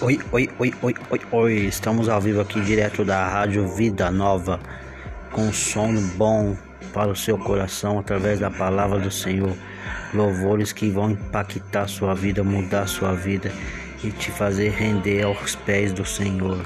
Oi, oi, oi, oi, oi, oi. Estamos ao vivo aqui direto da Rádio Vida Nova, com som bom para o seu coração através da palavra do Senhor. Louvores que vão impactar sua vida, mudar sua vida e te fazer render aos pés do Senhor.